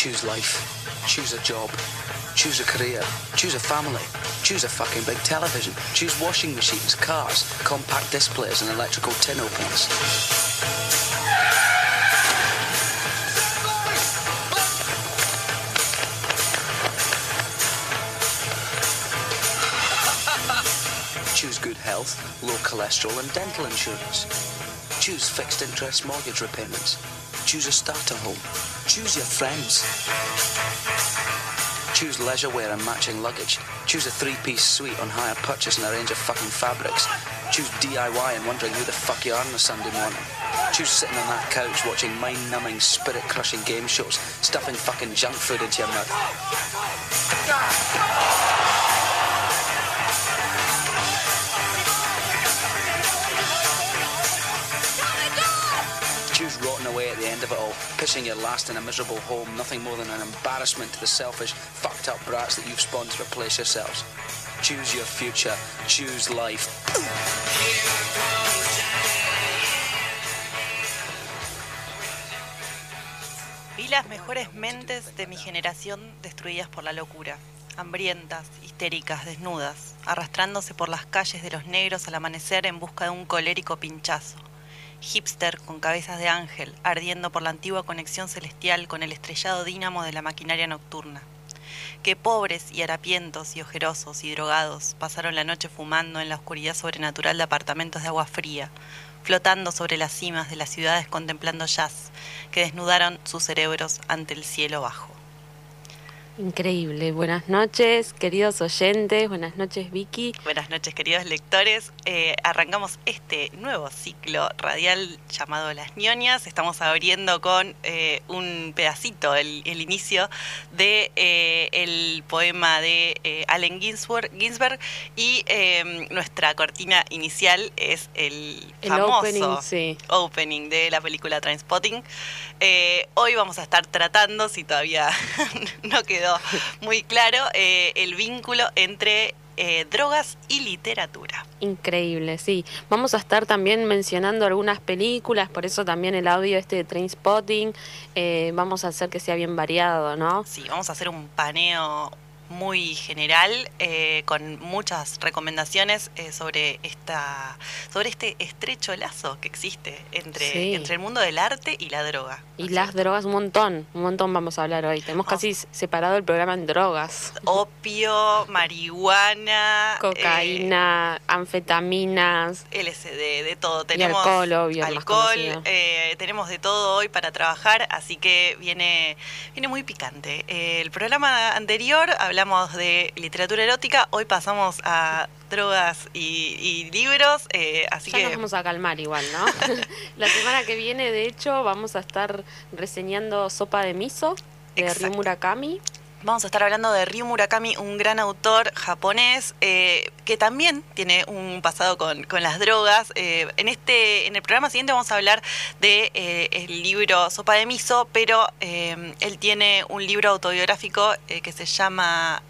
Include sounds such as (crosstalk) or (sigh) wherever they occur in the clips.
Choose life. Choose a job. Choose a career. Choose a family. Choose a fucking big television. Choose washing machines, cars, compact displays, and electrical tin openers. Choose good health, low cholesterol, and dental insurance. Choose fixed interest mortgage repayments. Choose a starter home. Choose your friends. Choose leisure wear and matching luggage. Choose a three-piece suite on hire purchase and a range of fucking fabrics. Choose DIY and wondering who the fuck you are on a Sunday morning. Choose sitting on that couch watching mind-numbing, spirit-crushing game shows, stuffing fucking junk food into your mouth. Away at the end of it all, pissing your last in a miserable home, nothing more than an embarrassment to the selfish, fucked up brats that you've spawned to replace yourselves. Choose your future, choose life. Vi las mejores mentes de mi generación destruidas por la locura, hambrientas, histéricas, desnudas, arrastrándose por las calles de los negros al amanecer en busca de un colérico pinchazo. Hipster con cabezas de ángel, ardiendo por la antigua conexión celestial con el estrellado dínamo de la maquinaria nocturna. Que pobres y harapientos y ojerosos y drogados pasaron la noche fumando en la oscuridad sobrenatural de apartamentos de agua fría, flotando sobre las cimas de las ciudades contemplando jazz, que desnudaron sus cerebros ante el cielo bajo. Increíble. Buenas noches, queridos oyentes. Buenas noches, Vicky. Buenas noches, queridos lectores. Eh, arrancamos este nuevo ciclo radial llamado Las ñoñas. Estamos abriendo con eh, un pedacito, el, el inicio de eh, el poema de Allen Ginsberg, Ginsberg y eh, nuestra cortina inicial es el, El famoso opening, sí. opening de la película Trainspotting. Eh, hoy vamos a estar tratando, si todavía (laughs) no quedó muy claro, eh, el vínculo entre eh, drogas y literatura. Increíble, sí. Vamos a estar también mencionando algunas películas, por eso también el audio este de Trainspotting. Eh, vamos a hacer que sea bien variado, ¿no? Sí, vamos a hacer un paneo muy general eh, con muchas recomendaciones eh, sobre esta sobre este estrecho lazo que existe entre, Sí. entre el mundo del arte y la droga. ¿no Y las cierto? drogas, un montón, un montón vamos a hablar hoy. Tenemos Vamos. casi separado el programa en drogas. Opio, marihuana, Cocaína, anfetaminas. eh, LSD, de todo. Y Tenemos alcohol, obvio, alcohol, tenemos de todo hoy para trabajar, así que viene, viene muy picante. El programa anterior hablamos de literatura erótica, hoy pasamos a drogas y, y libros, eh, así Ya que nos vamos a calmar igual, ¿no? (laughs) La semana que viene, de hecho, vamos a estar reseñando Sopa de Miso de Exacto. Ryu Murakami. Vamos a estar hablando de Ryu Murakami, un gran autor japonés eh, que también tiene un pasado con, con las drogas. Eh, en este, en el programa siguiente vamos a hablar de eh, el libro Sopa de Miso, pero él tiene un libro autobiográfico que se llama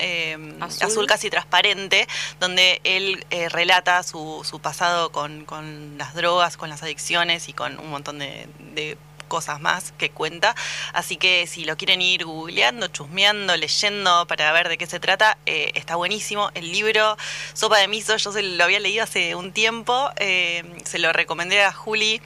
Azul. Azul. casi transparente, donde él relata su, su pasado con, con las drogas, con las adicciones y con un montón de, de cosas más que cuenta. Así que si lo quieren ir googleando, chusmeando, leyendo para ver de qué se trata, eh, está buenísimo. El libro Sopa de Miso, yo se lo había leído hace un tiempo, eh, se lo recomendé a Juli.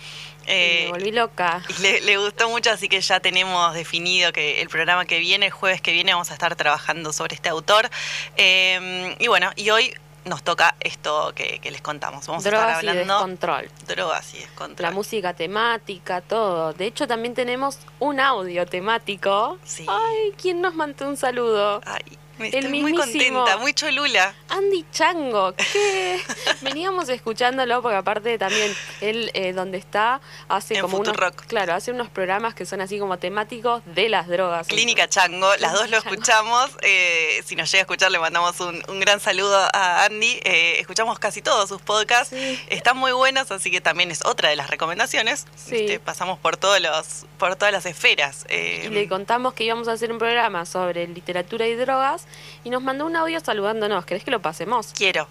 Y eh, me volví loca. le, le gustó mucho, así que ya tenemos definido que el programa que viene, el jueves que viene, vamos a estar trabajando sobre este autor. Eh, y bueno, y hoy nos toca esto que, que les contamos. Vamos a estar y hablando descontrol. drogas y descontrol. La música temática, todo. De hecho, también tenemos un audio temático. Sí. Ay, ¿quién nos mandó un saludo? Ay, me El estoy muy contenta, muy cholula. Andy Chango, que (laughs) veníamos escuchándolo porque aparte también él eh, donde está hace En como unos, Futurock. claro, hace unos programas que son así como temáticos de las drogas. Clínica Chango, las dos lo Chango. escuchamos. eh, si nos llega a escuchar, le mandamos un, un gran saludo a Andy. Eh, escuchamos casi todos sus podcasts. Sí. Están muy buenos, así que también es otra de las recomendaciones. Sí. Viste, pasamos por todos los, por todas las esferas. eh, Y le contamos que íbamos a hacer un programa sobre literatura y drogas y nos mandó un audio saludándonos. ¿Querés que lo pasemos? quiero.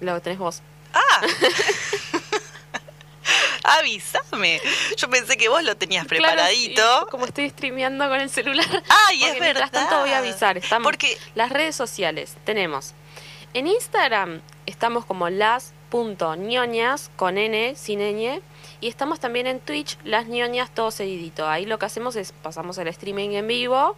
Lo tenés vos. Ah, (laughs) Avísame. Yo pensé que vos lo tenías preparadito. como estoy streameando con el celular. Ay, es Porque mientras verdad. tanto voy a avisar. Estamos, Porque- Las redes sociales tenemos. En Instagram estamos como las.ñoñas con N, sin ñ. Y estamos también en Twitch, las ñoñas, todo seguidito. Ahí lo que hacemos es pasamos el streaming en vivo.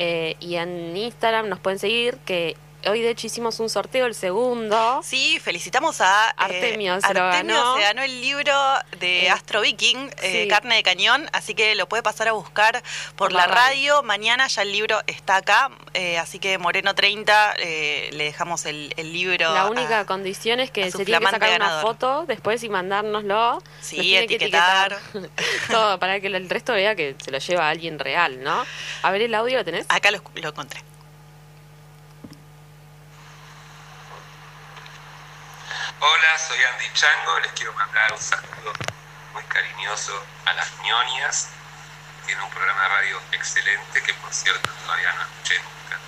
Eh, y en Instagram nos pueden seguir, que hoy de hecho hicimos un sorteo, el segundo. Sí, felicitamos a eh, Artemio, se Artemio ganó. se ganó el libro de Eh, Astro Viking, eh, sí. Carne de Cañón, así que lo puede pasar a buscar por, Por la la radio. radio. Mañana ya el libro está acá, eh, así que Moreno 30 eh, le dejamos el, el libro. La a- única condición es a que se tiene que sacar una foto después y mandárnoslo. Sí, tiene que etiquetar. Todo para que el resto vea que se lo lleva alguien real, ¿no? A ver, el audio lo tenés. Acá lo, lo encontré. Hola, soy Andy Chango, les quiero mandar un saludo muy cariñoso a las ñoñas. Tiene un programa de radio excelente que por cierto todavía no escuché nunca.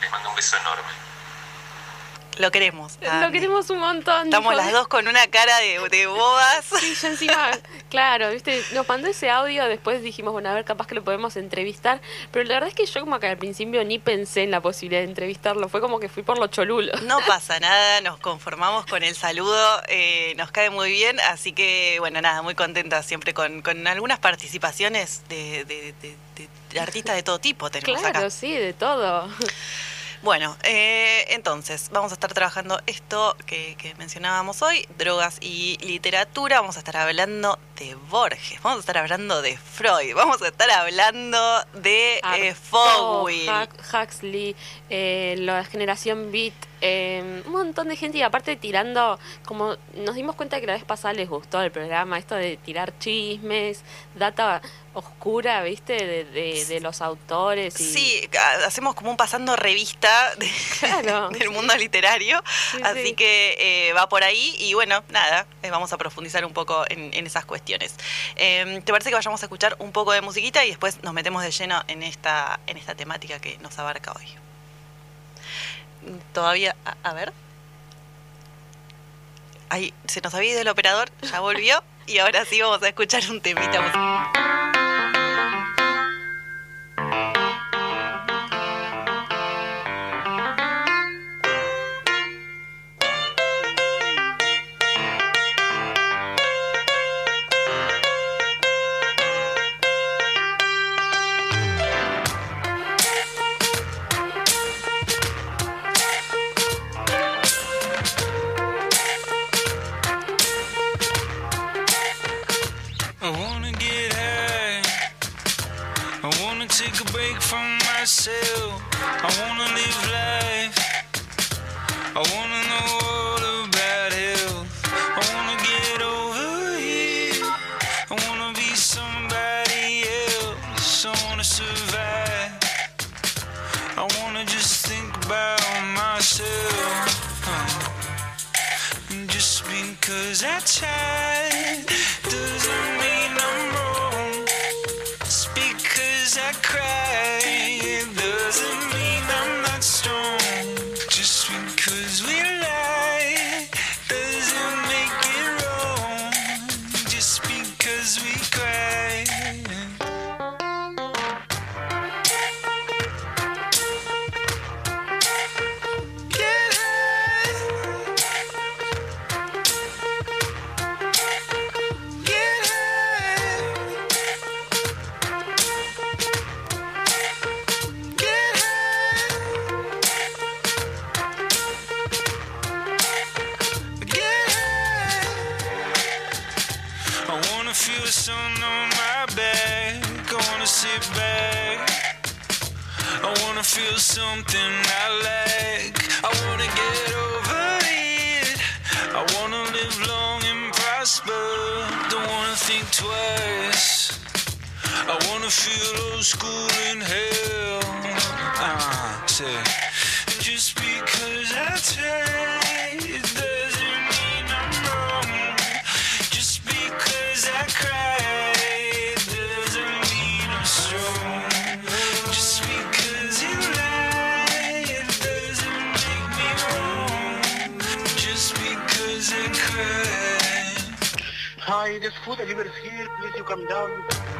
Les mando un beso enorme. Lo queremos. Lo Andy. queremos un montón. Estamos dijo. las dos con una cara de, de bobas. (laughs) Sí, yo encima, claro, viste, nos mandó ese audio, después dijimos, bueno, a ver, capaz que lo podemos entrevistar, pero la verdad es que yo como que al principio ni pensé en la posibilidad de entrevistarlo, fue como que fui por lo cholulo. No pasa nada, nos conformamos con el saludo, eh, nos cae muy bien, así que bueno, nada, muy contenta siempre con, con algunas participaciones de, de- de- de- de artistas de todo tipo tenemos Claro, acá. sí, de todo. Bueno, eh, entonces vamos a estar trabajando esto que, que mencionábamos hoy, drogas y literatura, vamos a estar hablando de Borges, vamos a estar hablando de Freud, vamos a estar hablando de eh, Fogwill. Huxley, eh, la generación Beat, eh, un montón de gente y aparte tirando, como nos dimos cuenta que la vez pasada les gustó el programa, esto de tirar chismes, data oscura, viste, de, de, de los autores. Y, Sí, ha- hacemos como un pasando revista de- Claro. (laughs) del mundo literario, Sí, así sí. que eh, va por ahí y bueno, nada, eh, vamos a profundizar un poco en, en esas cuestiones. Eh, ¿Te parece que vayamos a escuchar un poco de musiquita y después nos metemos de lleno en esta, en esta temática que nos abarca hoy? Todavía, a, ver. Ahí se nos había ido el operador, ya volvió y ahora sí vamos a escuchar un temita back. I wanna feel something I like. I wanna get over it. I wanna live long and prosper. Don't wanna think twice. I wanna feel old school in hell. Ah, say. Just because I tried Hi, there's food delivered here. Please, you come down.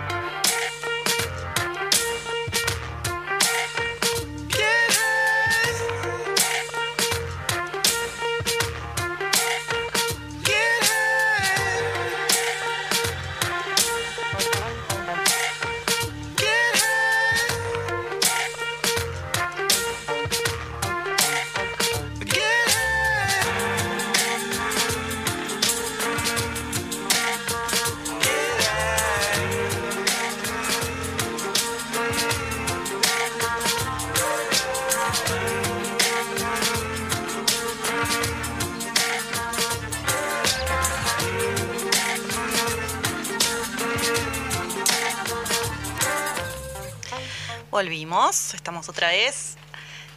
Estamos otra vez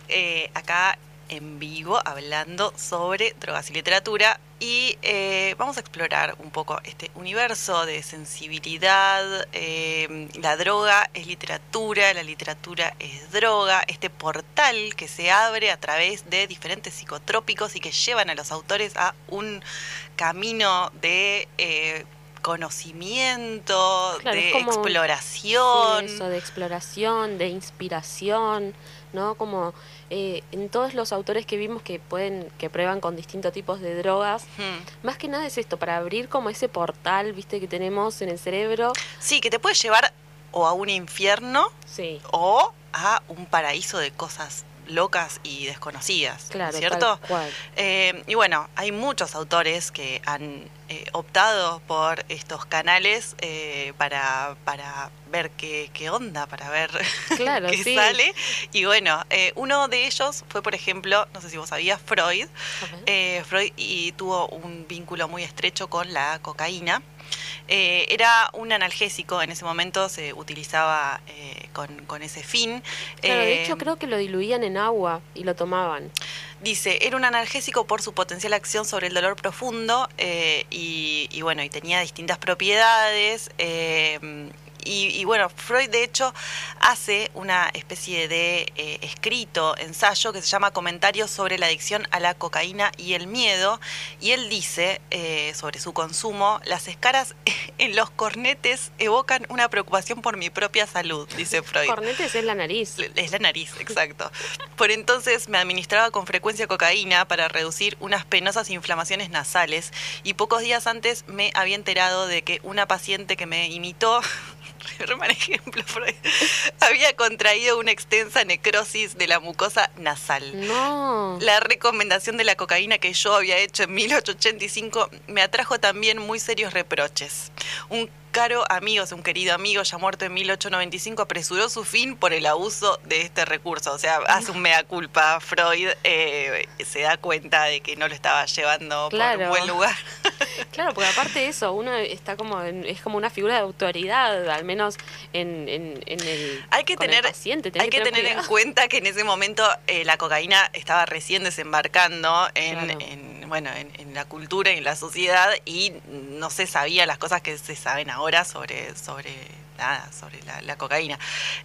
eh, acá en vivo hablando sobre drogas y literatura y eh, vamos a explorar un poco este universo de sensibilidad. eh, la droga es literatura, la literatura es droga, este portal que se abre a través de diferentes psicotrópicos y que llevan a los autores a un camino de... conocimiento, Claro, de como- exploración. Sí, eso, de exploración, de inspiración, ¿no? Como eh, en todos los autores que vimos que pueden, que prueban con distintos tipos de drogas, Hmm. más que nada es esto, para abrir como ese portal, viste, que tenemos en el cerebro. Sí, que te puede llevar o a un infierno Sí, o a un paraíso de cosas locas y desconocidas, claro, ¿cierto? tal cual. Eh, y bueno, hay muchos autores que han eh, optado por estos canales eh, para, para ver qué, qué onda, para ver (laughs) Claro, qué sí. sale. Y bueno, eh, uno de ellos fue, por ejemplo, no sé si vos sabías, Freud. Freud y tuvo un vínculo muy estrecho con la cocaína. Eh, era un analgésico, en ese momento se utilizaba eh, con, con ese fin. Claro, de hecho creo que lo diluían en agua y lo tomaban. Dice, era un analgésico por su potencial acción sobre el dolor profundo eh, y, bueno, y tenía distintas propiedades. eh, y, y bueno, Freud de hecho hace una especie de eh, escrito, ensayo que se llama Comentarios sobre la adicción a la cocaína y el miedo. Y él dice eh, sobre su consumo, las escaras (laughs) en los cornetes evocan una preocupación por mi propia salud, dice Freud. Cornetes es la nariz. Es la nariz, exacto. (laughs) Por entonces me administraba con frecuencia cocaína para reducir unas penosas inflamaciones nasales y pocos días antes me había enterado de que una paciente que me imitó, (laughs) re mal ejemplo, Freud, (laughs) había contraído una extensa necrosis de la mucosa nasal. No. La recomendación de la cocaína que yo había hecho en 1885 me atrajo también muy serios reproches. Un caro amigo, un querido amigo ya muerto en 1895, apresuró su fin por el abuso de este recurso. O sea, hace un mea culpa. Freud eh, se da cuenta de que no lo estaba llevando por Claro. un buen lugar. (laughs) Claro, porque aparte de eso, uno está como en- es como una figura de autoridad, al menos en, en, en el Hay que tener, paciente, tenés hay que tener en cuenta que en ese momento eh, la cocaína estaba recién desembarcando en, Claro. en, bueno, en, en la cultura y en la sociedad y no se sabía las cosas que se saben ahora sobre, sobre nada, sobre la, la cocaína.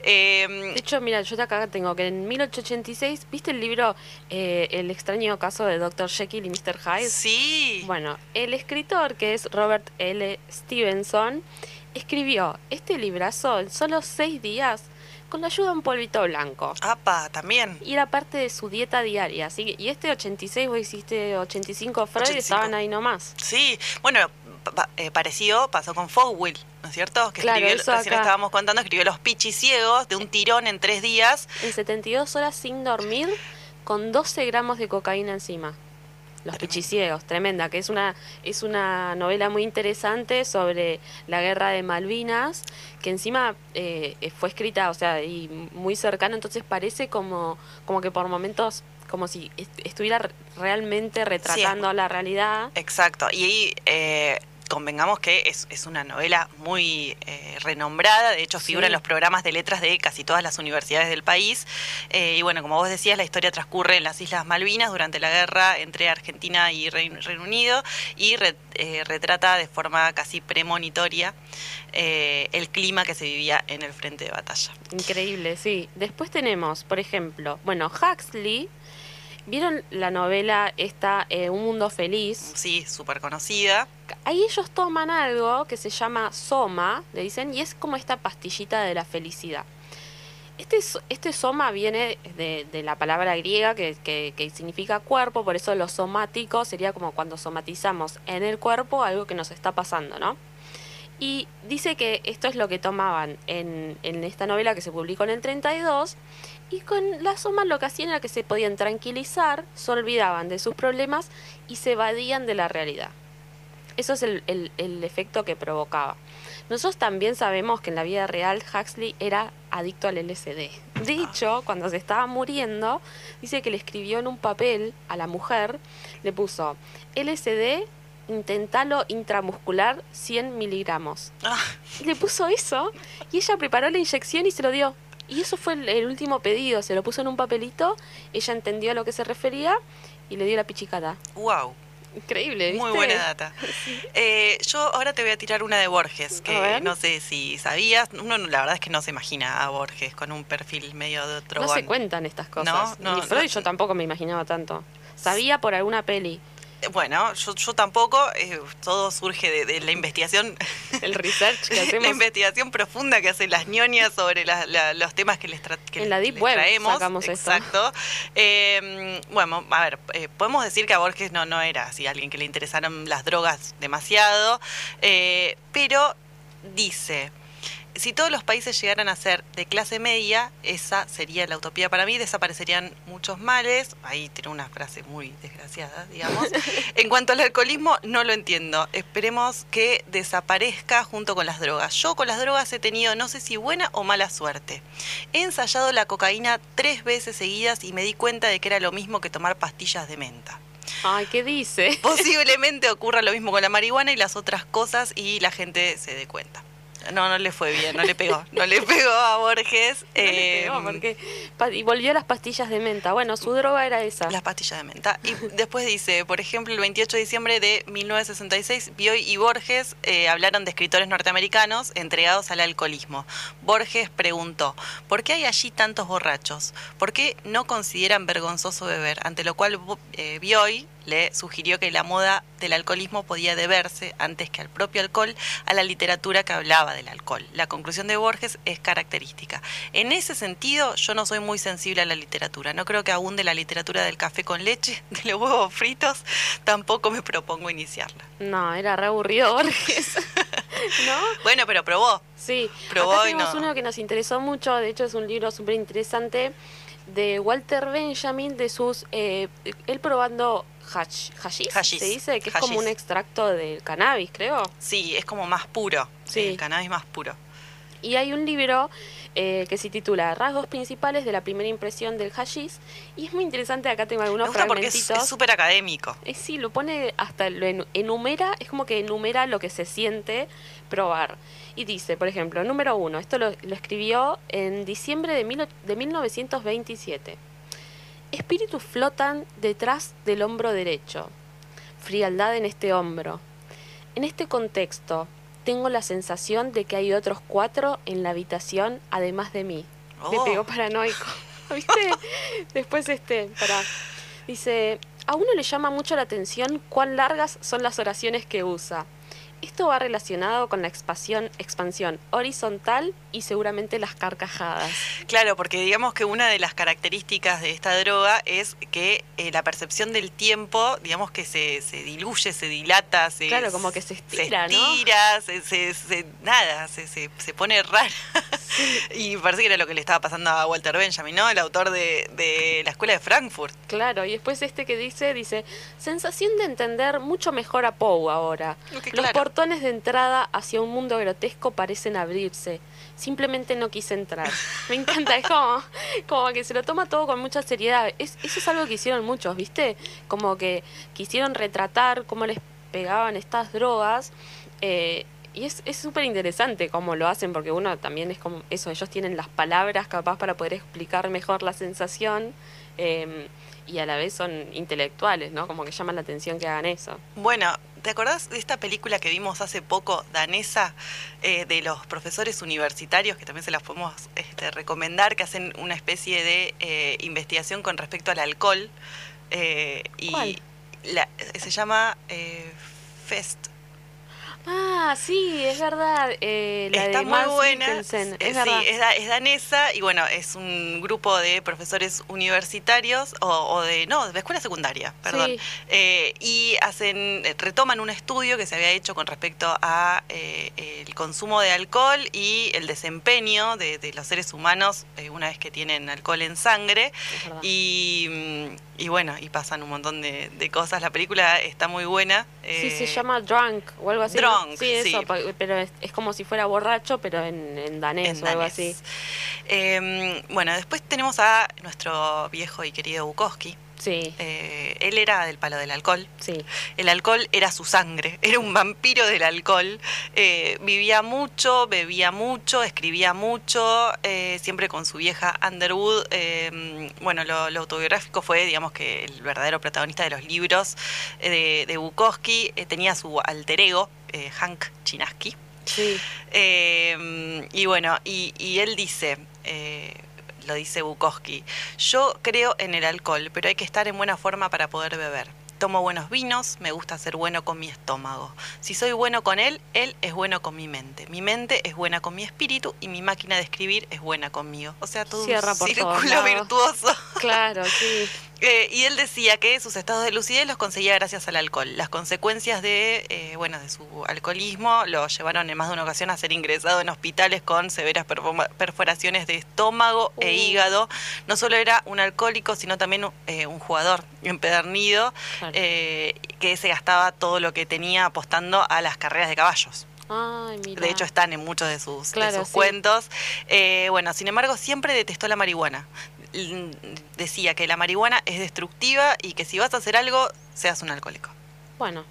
Eh, De hecho, mira, yo acá tengo que en 1886, ¿viste el libro eh, El extraño caso de Dr. Jekyll y Mr. Hyde? sí, Bueno, el escritor, que es Robert L. Stevenson, escribió este librazo en solo seis días con la ayuda de un polvito blanco. apa, también. Y era parte de su dieta diaria. Así que, y este 86, vos hiciste 85 Freud, 85. estaban ahí nomás. Sí, bueno, pa- eh, parecido pasó con Fogwill, ¿no es cierto? Que Claro, escribió, recién acá. estábamos contando, escribió Los Pichis Ciegos de un tirón en tres días. En 72 horas sin dormir, con 12 gramos de cocaína encima. Los pichiciegos, tremenda, que es una, es una novela muy interesante sobre la guerra de Malvinas, que encima eh, fue escrita, o sea, y muy cercano, entonces parece como, como que por momentos, como si est- estuviera re- realmente retratando la realidad. Exacto, y ahí eh, convengamos que es, es una novela muy eh, renombrada, de hecho figura Sí. en los programas de letras de casi todas las universidades del país. Eh, y bueno, como vos decías, la historia transcurre en las Islas Malvinas durante la guerra entre Argentina y Reino, Reino Unido y re- eh, retrata de forma casi premonitoria el clima que se vivía en el frente de batalla. Increíble, sí. Después tenemos, por ejemplo, bueno, Huxley. ¿Vieron la novela esta, eh, Un Mundo Feliz? Sí, súper conocida. Ahí ellos toman algo que se llama soma, le dicen, y es como esta pastillita de la felicidad. Este, este soma viene de, de la palabra griega que, que- que significa cuerpo, por eso lo somático sería como cuando somatizamos en el cuerpo algo que nos está pasando, ¿no? Y dice que esto es lo que tomaban en, en esta novela que se publicó en el 32, y con la soma lo que hacían era que se podían tranquilizar, se olvidaban de sus problemas y se evadían de la realidad. Eso es el, el- el efecto que provocaba. Nosotros también sabemos que en la vida real Huxley era adicto al LSD. De hecho, cuando se estaba muriendo, dice que le escribió en un papel a la mujer, le puso LSD, intentalo intramuscular 100 miligramos. Ah, le puso eso y ella preparó la inyección y se lo dio. Y eso fue el, el último pedido, se lo puso en un papelito, ella entendió a lo que se refería y le dio la pichicata. wow. Increíble, ¿viste? Muy buena data. (laughs) Eh, yo ahora te voy a tirar una de Borges, que no sé si sabías. Uno la verdad es que no se imagina a Borges con un perfil medio de otro. No se cuentan estas cosas. No, no, Ni Freud no. yo tampoco me imaginaba tanto. Sabía por alguna peli. Bueno, yo, yo tampoco. eh, todo surge de, de la investigación. El research que (laughs) la hacemos. investigación profunda que hacen las ñoñas sobre la- la- los temas que les, tra- que En la Deep les Web traemos. sacamos esto. Exacto. Eh, bueno, a ver, eh, podemos decir que a Borges no, no era así alguien que le interesaron las drogas demasiado, eh, pero dice. Si todos los países llegaran a ser de clase media, esa sería la utopía para mí, desaparecerían muchos males. Ahí tiene una frase muy desgraciada, digamos. (laughs) En cuanto al alcoholismo, no lo entiendo. Esperemos que desaparezca junto con las drogas. Yo con las drogas he tenido no sé si buena o mala suerte. He ensayado la cocaína tres veces seguidas y me di cuenta de que era lo mismo que tomar pastillas de menta. Ay, ¿qué dice? Posiblemente ocurra lo mismo con la marihuana y las otras cosas y la gente se dé cuenta. No, no le fue bien, no le pegó. No le pegó a Borges. No le pegó, porque pa- y volvió a las pastillas de menta. Bueno, su droga era esa. Las pastillas de menta. Y después dice, por ejemplo, el 28 de diciembre de 1966, Bioy y Borges eh, hablaron de escritores norteamericanos entregados al alcoholismo. Borges preguntó, ¿por qué hay allí tantos borrachos? ¿Por qué no consideran vergonzoso beber? Ante lo cual eh, Bioy le sugirió que la moda del alcoholismo podía deberse, antes que al propio alcohol, a la literatura que hablaba del alcohol. La conclusión de Borges es característica. En ese sentido, yo no soy muy sensible a la literatura. No creo que aún de la literatura del café con leche, (laughs) de los huevos fritos, tampoco me propongo iniciarla. No, era re aburrido Borges. (laughs) ¿No? Bueno, pero probó. Sí, Probó acá y tenemos no. uno que nos interesó mucho, de hecho es un libro súper interesante de Walter Benjamin, de sus, eh, él probando hash, hashish, Hashish, se dice, que es como hashish. un extracto del cannabis, creo. Sí, es como más puro. Sí. El cannabis más puro. Y hay un libro eh, que se titula Rasgos principales de la primera impresión del hashish, y es muy interesante, acá tengo Me algunos gusta porque es fragmentitos. súper académico. Eh, sí, lo pone hasta lo enu- enumera, es como que enumera lo que se siente probar. Y dice, por ejemplo, número uno, esto lo, lo escribió en diciembre de, mil, de 1927. Espíritus flotan detrás del hombro derecho. Frialdad en este hombro. En este contexto, tengo la sensación de que hay otros cuatro en la habitación además de mí. Me Oh. pegó paranoico. (laughs) ¿Viste? Después este, para dice, a uno le llama mucho la atención cuán largas son las oraciones que usa. Esto va relacionado con la expansión, expansión horizontal y seguramente las carcajadas. Claro, porque digamos que una de las características de esta droga es que eh, la percepción del tiempo, digamos que se, se diluye, se dilata, se, Claro, como que se estira, se ¿no? estira, se, se- se- nada, se, se, se pone rara. (laughs) y parece que era lo que le estaba pasando a Walter Benjamin, ¿no? El autor de, de la escuela de Frankfurt. Claro, y después este que dice, dice, sensación de entender mucho mejor a Poe ahora. Que Los claro. Portones de entrada hacia un mundo grotesco parecen abrirse. Simplemente no quise entrar. Me encanta, es como, como que se lo toma todo con mucha seriedad. Es, eso es algo que hicieron muchos, ¿viste? Como que quisieron retratar cómo les pegaban estas drogas. eh, y es es súper interesante cómo lo hacen, porque uno también es como eso, ellos tienen las palabras capaz para poder explicar mejor la sensación. eh, y a la vez son intelectuales, ¿no? Como que llaman la atención que hagan eso. Bueno, ¿te acordás de esta película que vimos hace poco, danesa, eh, de los profesores universitarios, que también se las podemos este, recomendar, que hacen una especie de eh, investigación con respecto al alcohol? eh, y ¿Cuál? la- se llama eh, Fest. Ah, sí, es verdad. eh, la Está de muy buena. Eh, Es sí, verdad. es, da- es danesa y bueno, es un grupo de profesores universitarios o, o de, no, de escuela secundaria, perdón. Sí. Eh, y hacen, eh, retoman un estudio que se había hecho con respecto a eh, el consumo de alcohol y el desempeño de, de los seres humanos eh, una vez que tienen alcohol en sangre. Y, mm, y bueno, y pasan un montón de, de cosas. La película está muy buena. Sí, se eh, llama Drunk o algo así. ¿no? Drunk, sí, eso, sí. pero es, es como si fuera borracho, pero en, en danés en o algo danés. así. Eh, bueno, después tenemos a nuestro viejo y querido Bukowski. Sí, Eh, él era del palo del alcohol. sí. El alcohol era su sangre, (laughs) era un vampiro del alcohol. Eh, vivía mucho, bebía mucho, escribía mucho, eh, siempre con su vieja Underwood. Bueno, lo, lo autobiográfico fue, digamos, que el verdadero protagonista de los libros de, de Bukowski tenía su alter ego, Hank Chinaski. Sí, y bueno, y, y él dice, lo dice Bukowski, yo creo en el alcohol, pero hay que estar en buena forma para poder beber. Tomo buenos vinos, me gusta ser bueno con mi estómago. Si soy bueno con él, él es bueno con mi mente. Mi mente es buena con mi espíritu y mi máquina de escribir es buena conmigo. O sea, todo Cierra un por círculo virtuoso. claro, sí. (laughs) Eh, y él decía que sus estados de lucidez los conseguía gracias al alcohol. Las consecuencias de, eh, bueno, de su alcoholismo lo llevaron en más de una ocasión a ser ingresado en hospitales con severas perforaciones de estómago e Uh. hígado. No solo era un alcohólico, sino también eh, un jugador empedernido Claro. eh, que se gastaba todo lo que tenía apostando a las carreras de caballos. Ay. De hecho, están en muchos de sus, de Claro, sus sí. cuentos. Eh, bueno, sin embargo, siempre detestó la marihuana. L- Decía que la marihuana es destructiva y que si vas a hacer algo, seas un alcohólico. Bueno,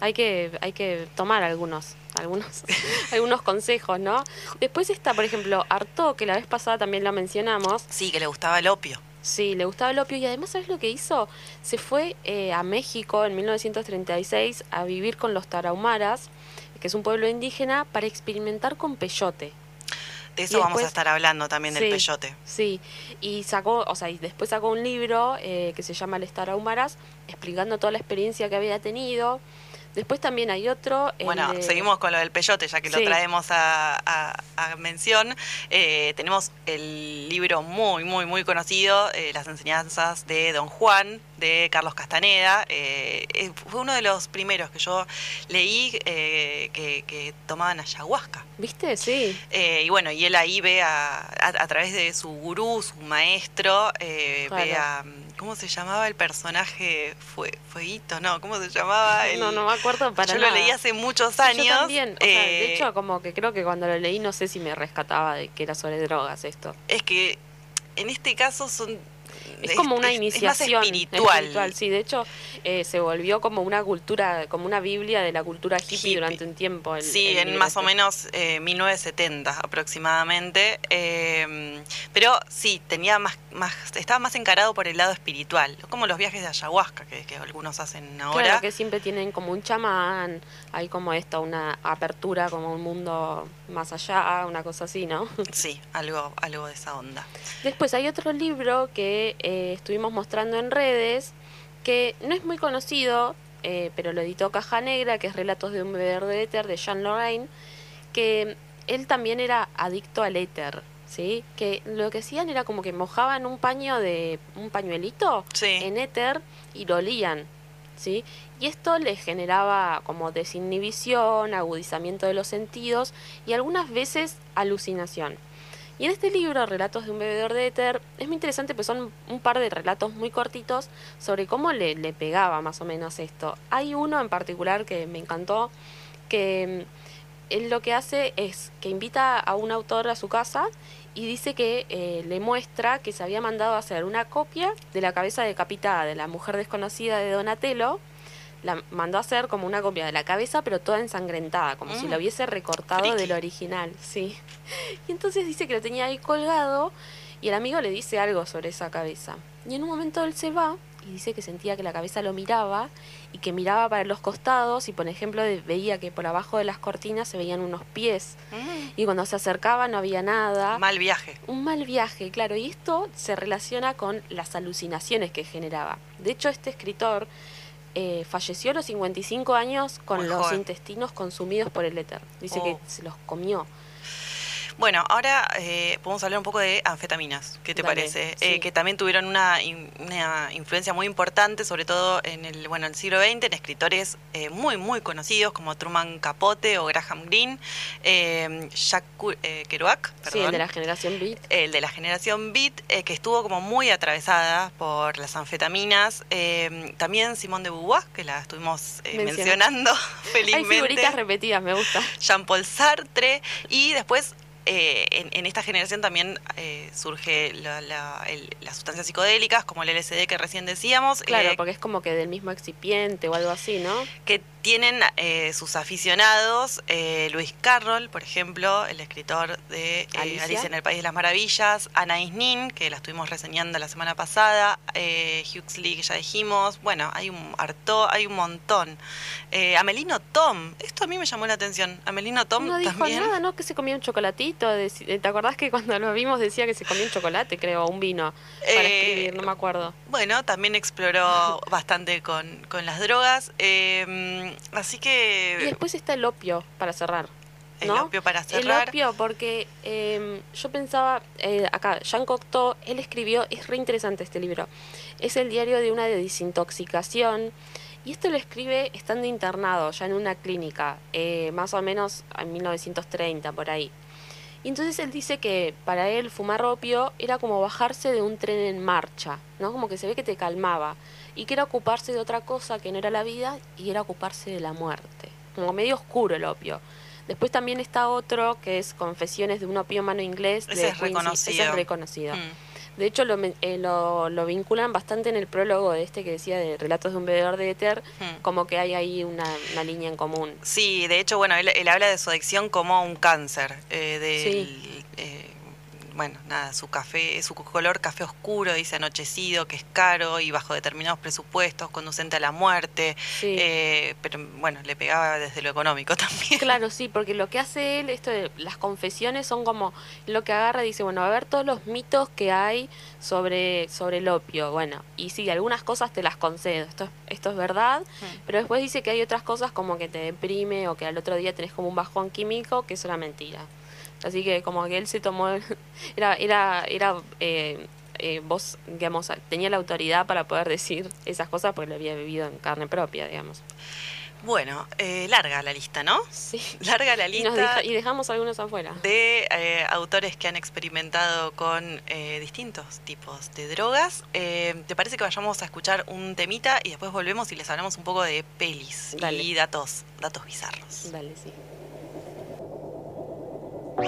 hay que, hay que tomar algunos, algunos, (laughs) algunos consejos, ¿no? Después está, por ejemplo, Artaud, que la vez pasada también lo mencionamos. Sí, que le gustaba el opio. Sí, le gustaba el opio y además, ¿sabes lo que hizo? Se fue eh, a México en 1936 a vivir con los tarahumaras, que es un pueblo indígena, para experimentar con peyote. De eso vamos a estar hablando también del peyote. Sí, y sacó, o sea, y después sacó un libro eh, que se llama El Tarahumaras, explicando toda la experiencia que había tenido. Después también hay otro. Bueno, de- seguimos con lo del peyote, ya que Sí. lo traemos a, a- a mención. Eh, tenemos el libro muy, muy, muy conocido, eh, Las enseñanzas de Don Juan, de Carlos Castaneda. Eh, fue uno de los primeros que yo leí eh, que, que tomaban ayahuasca. ¿Viste? Sí. Eh, y bueno, y él ahí ve a, a, a través de su gurú, su maestro, eh, Claro. ve a... ¿Cómo se llamaba el personaje? Fue, Fueguito, no, ¿cómo se llamaba? El- No, no me acuerdo para yo nada. lo leí hace muchos años. Yo también. O sea, de eh, hecho, como que creo que cuando lo leí no sé si me rescataba de que era sobre drogas esto. es que en este caso son. Es como una es- iniciación Es más espiritual. Sí, de hecho, eh, se volvió como una cultura, como una Biblia de la cultura hippie, Hippie. durante un tiempo. el- Sí, el en más o este. menos eh, 1970 aproximadamente. eh, pero sí, tenía más, más, estaba más encarado por el lado espiritual, como los viajes de ayahuasca que, que algunos hacen ahora. Claro, que siempre tienen como un chamán, hay como esto, una apertura, como un mundo más allá, una cosa así, ¿no? Sí, algo, algo de esa onda. Después hay otro libro que eh, estuvimos mostrando en redes, que no es muy conocido, eh, pero lo editó Caja Negra, que es Relatos de un bebedor de éter, de Jean Lorraine, que él también era adicto al éter, ¿sí? Que lo que hacían era como que mojaban un paño de, un pañuelito Sí. en éter y lo olían, ¿sí? Y esto le generaba como desinhibición, agudizamiento de los sentidos y algunas veces alucinación. Y en este libro, Relatos de un bebedor de éter, es muy interesante porque son un par de relatos muy cortitos sobre cómo le, le pegaba más o menos esto. Hay uno en particular que me encantó, que mm, él lo que hace es que invita a un autor a su casa y dice que eh, le muestra que se había mandado a hacer una copia de la cabeza decapitada de la mujer desconocida de Donatello. La mandó a hacer como una copia de la cabeza, pero toda ensangrentada, como si Mm. lo hubiese recortado Friki. del original, sí. (laughs) Y entonces dice que lo tenía ahí colgado y el amigo le dice algo sobre esa cabeza. Y en un momento él se va y dice que sentía que la cabeza lo miraba y que miraba para los costados y por ejemplo veía que por abajo de las cortinas se veían unos pies y cuando se acercaba no había nada. Mal viaje. Un mal viaje, claro, y esto se relaciona con las alucinaciones que generaba. De hecho, este escritor eh, falleció a los 55 años con Muy los joven. intestinos consumidos por el éter. Dice Oh. que se los comió. Bueno, ahora eh, podemos hablar un poco de anfetaminas. ¿Qué te Dale, parece? sí. Eh, que también tuvieron una, in- una influencia muy importante, sobre todo en el, bueno, en el siglo XX, en escritores eh, muy, muy conocidos como Truman Capote o Graham Greene, Jack Cu- eh, Kerouac, Sí, el perdón, de la generación Beat. el de la generación Beat, que estuvo como muy atravesada por las anfetaminas. Eh, también Simone de Beauvoir, que la estuvimos Menciona. mencionando (laughs) Hay felizmente. figuritas repetidas, me gusta. Jean-Paul Sartre y después eh, en, en esta generación también eh, surge la- la- el- las sustancias psicodélicas como el LSD que recién decíamos, Claro, eh, porque es como que del mismo excipiente o algo así, ¿no? que tienen sus aficionados, Luis Carroll, por ejemplo, el escritor de Alicia. Alicia en el País de las Maravillas, Anaïs Nin, que la estuvimos reseñando la semana pasada, Huxley, que ya dijimos, bueno, hay un harto, hay un montón. Amelino Tom, esto a mí me llamó la atención, Amelino Tom No dijo también. nada, ¿no? Que se comía un chocolatito. Eh, ¿Te acordás que cuando lo vimos decía que se comía un chocolate, creo, o un vino para Eh, escribir? No me acuerdo. Bueno, también exploró (laughs) bastante con, con las drogas. eh, así Y que después está el opio, para cerrar. el opio para cerrar. El opio, porque eh, yo pensaba, eh, acá, Jean Cocteau, él escribió, es re interesante este libro, es el diario de una desintoxicación, y esto lo escribe estando internado, ya en una clínica, eh, más o menos en 1930, por ahí. Y entonces él dice que para él fumar opio era como bajarse de un tren en marcha, ¿no? Como que se ve que te calmaba, y que era ocuparse de otra cosa que no era la vida, y era ocuparse de la muerte. Como medio oscuro el opio. Después también está otro que es Confesiones de un opiómano inglés. Ese de es Quincy. reconocido. Ese es reconocido. Mm. De hecho, lo, eh, lo, lo vinculan bastante en el prólogo de este que decía de Relatos de un bebedor de éter, Mm. como que hay ahí una, una línea en común. Sí, de hecho, bueno, él, él habla de su adicción como un cáncer. eh, del, eh, bueno, nada, su café, su color café oscuro, dice anochecido, que es caro y bajo determinados presupuestos, conducente a la muerte. Sí. eh, pero bueno, le pegaba desde lo económico (laughs) también. Claro, sí, porque lo que hace él, esto de las confesiones son como lo que agarra y dice, bueno, a ver todos los mitos que hay sobre, sobre el opio. Bueno, y sí, algunas cosas te las concedo, esto es, esto es verdad, pero después dice que hay otras cosas como que te deprime o que al otro día tenés como un bajón químico, que es una mentira. Así que como que él se tomó, (laughs) era, era, era, eh, eh, vos, digamos, tenía la autoridad para poder decir esas cosas porque lo había vivido en carne propia, digamos. Bueno, eh, larga la lista, ¿no? Sí. (laughs) Larga la Y, lista. deja- y dejamos algunos afuera. de eh, autores que han experimentado con eh, distintos tipos de drogas. Eh, ¿Te parece que vayamos a escuchar un temita y después volvemos y les hablamos un poco de pelis Dale. y datos, datos bizarros? Dale, sí. Boy,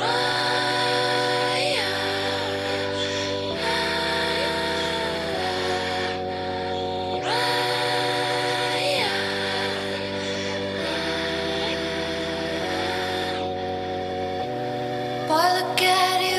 look at you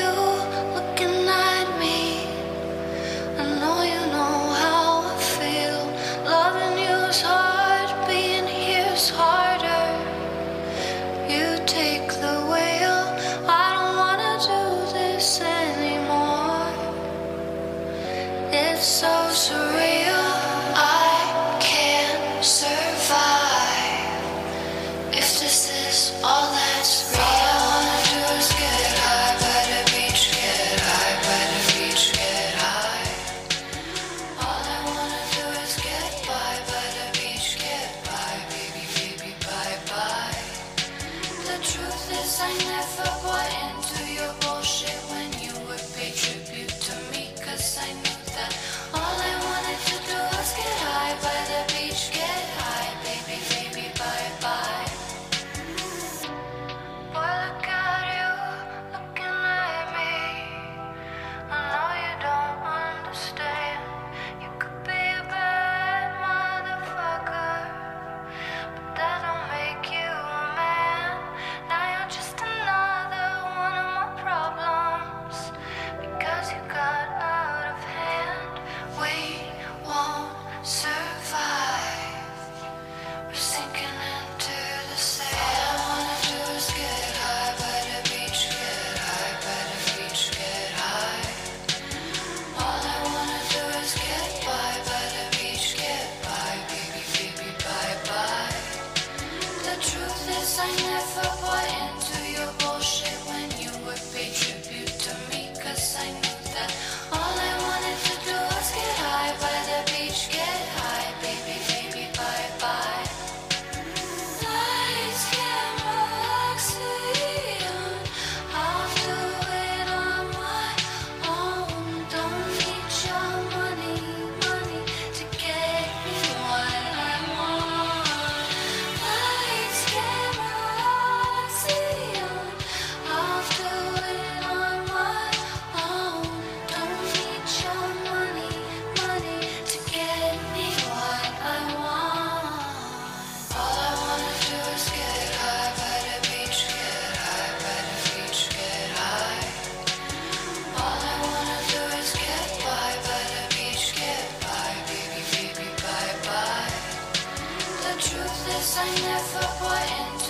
enough for boy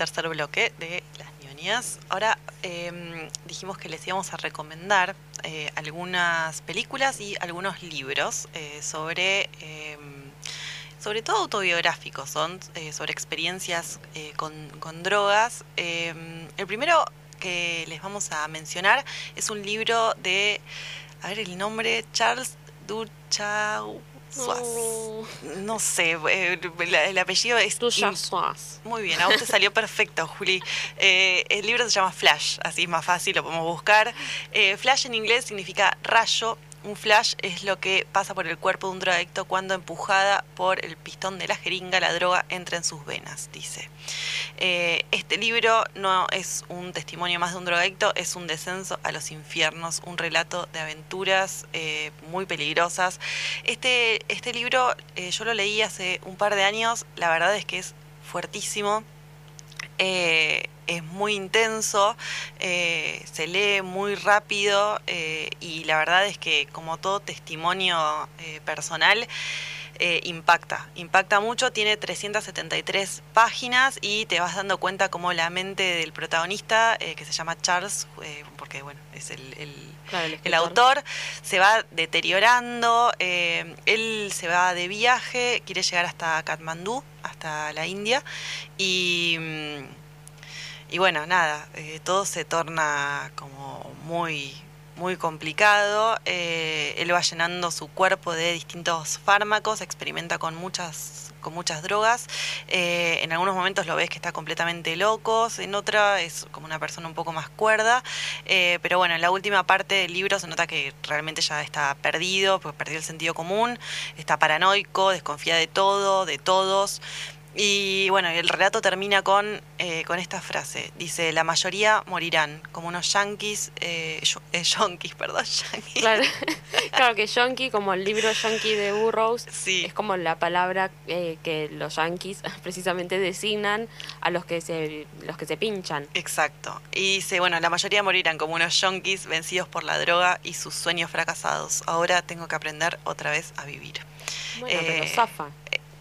tercer bloque de las ñoñas. Ahora eh, dijimos que les íbamos a recomendar eh, algunas películas y algunos libros eh, sobre, eh, sobre todo autobiográficos, son eh, sobre experiencias con, con drogas. Eh, el primero que les vamos a mencionar es un libro de, a ver el nombre, Charles Duchau. Oh. No sé, eh, el apellido es Tú ya im- sos. muy bien, a vos te salió (laughs) perfecto, Juli. Eh, el libro se llama Flash, así es más fácil, lo podemos buscar. Eh, flash en inglés significa rayo. Un flash es lo que pasa por el cuerpo de un drogadicto cuando empujada por el pistón de la jeringa la droga entra en sus venas, dice. Eh, este libro no es un testimonio más de un drogadicto, es un descenso a los infiernos, un relato de aventuras eh, muy peligrosas. Este, este libro eh, yo lo leí hace un par de años, la verdad es que es fuertísimo, eh, es muy intenso, eh, se lee muy rápido eh, y la verdad es que como todo testimonio personal, impacta, impacta mucho, tiene 373 páginas y te vas dando cuenta como la mente del protagonista, que se llama Charles, porque bueno, es el, Claro, el autor se va deteriorando, eh, él se va de viaje, quiere llegar hasta Katmandú, hasta la India, y, mm, y bueno, nada, eh, todo se torna como muy, muy complicado. eh, él va llenando su cuerpo de distintos fármacos, experimenta con muchas con muchas drogas. eh, en algunos momentos lo ves que está completamente loco, en otra es como una persona un poco más cuerda. eh, pero bueno, en la última parte del libro se nota que realmente ya está perdido, pues perdió el sentido común, está paranoico, desconfía de todo, de todos. Y bueno, el relato termina con, eh, con esta frase. Dice, la mayoría morirán, como unos yanquis, eh, eh, (laughs) yonkis, perdón, yanquis. Claro, (laughs) claro que Yonki, como el libro Yonki de Burroughs, Sí. es como la palabra eh, que los yankees (laughs) precisamente designan a los que se los que se pinchan. Exacto. Y dice, bueno, la mayoría morirán como unos yonkis vencidos por la droga y sus sueños fracasados. Ahora tengo que aprender otra vez a vivir. Bueno, pero Eh, zafa.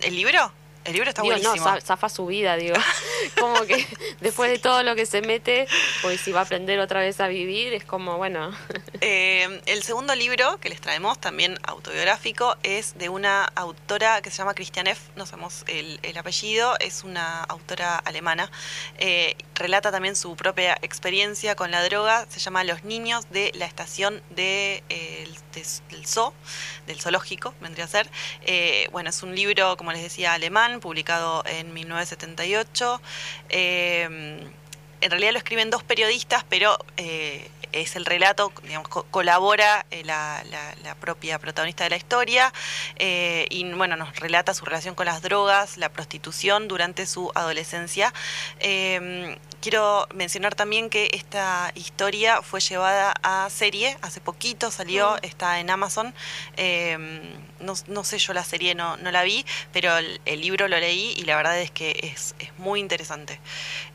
¿El libro? El libro está Digo, no, buenísimo. za- zafa su vida, digo. (laughs) como que (laughs) después de todo lo que se mete, pues si va a aprender otra vez a vivir, es como, bueno, (laughs) Eh, el segundo libro que les traemos, también autobiográfico, es de una autora que se llama Christiane F., no sabemos el, el apellido, es una autora alemana. Eh, relata también su propia experiencia con la droga, se llama Los niños de la estación de, eh, el- de- del zoo, del zoológico, vendría a ser. Eh, bueno, es un libro, como les decía, alemán, publicado en 1978. Eh, en realidad lo escriben dos periodistas, pero eh, es el relato, digamos, co- colabora eh, la, la- la propia protagonista de la historia eh, y bueno, nos relata su relación con las drogas, la prostitución durante su adolescencia. Eh, quiero mencionar también que esta historia fue llevada a serie, hace poquito salió, Mm. está en Amazon. No, no sé, yo la serie no, no la vi, pero el, el libro lo leí y la verdad es que es, es muy interesante,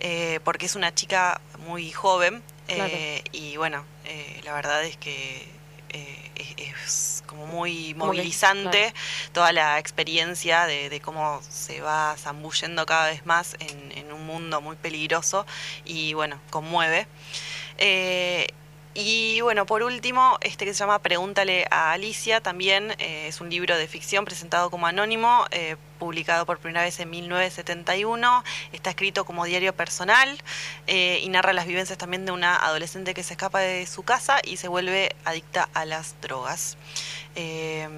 eh, porque es una chica muy joven Claro. eh, y bueno, eh, la verdad es que es, es como muy movilizante claro. toda la experiencia de, de cómo se va zambullendo cada vez más en, en un mundo muy peligroso y bueno, conmueve. Y bueno, por último, este que se llama Pregúntale a Alicia, también eh, es un libro de ficción presentado como anónimo, eh, publicado por primera vez en 1971. Está escrito como diario personal eh, y narra las vivencias también de una adolescente que se escapa de su casa y se vuelve adicta a las drogas. Eh,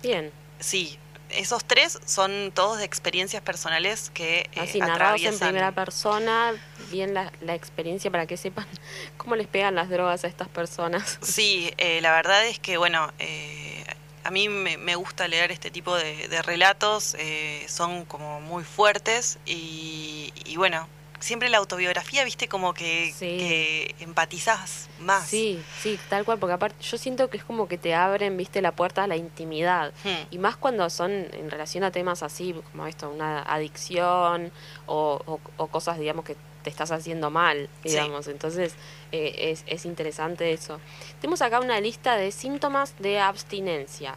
bien. sí, esos tres son todos de experiencias personales que eh, Así, narrados en primera persona, bien la, la experiencia para que sepan (laughs) cómo les pegan las drogas a estas personas. Sí, eh, la verdad es que, bueno, eh, a mí me, me gusta leer este tipo de, de relatos, eh, son como muy fuertes y, y, bueno, siempre la autobiografía, viste, como que, Sí. que empatizás más. Sí, sí, tal cual, porque aparte yo siento que es como que te abren, viste, la puerta a la intimidad. Hmm. Y más cuando son en relación a temas así, como esto, una adicción o, o- o cosas, digamos, que te estás haciendo mal, Sí. digamos. Entonces, eh, es, es interesante eso. Tenemos acá una lista de síntomas de abstinencia,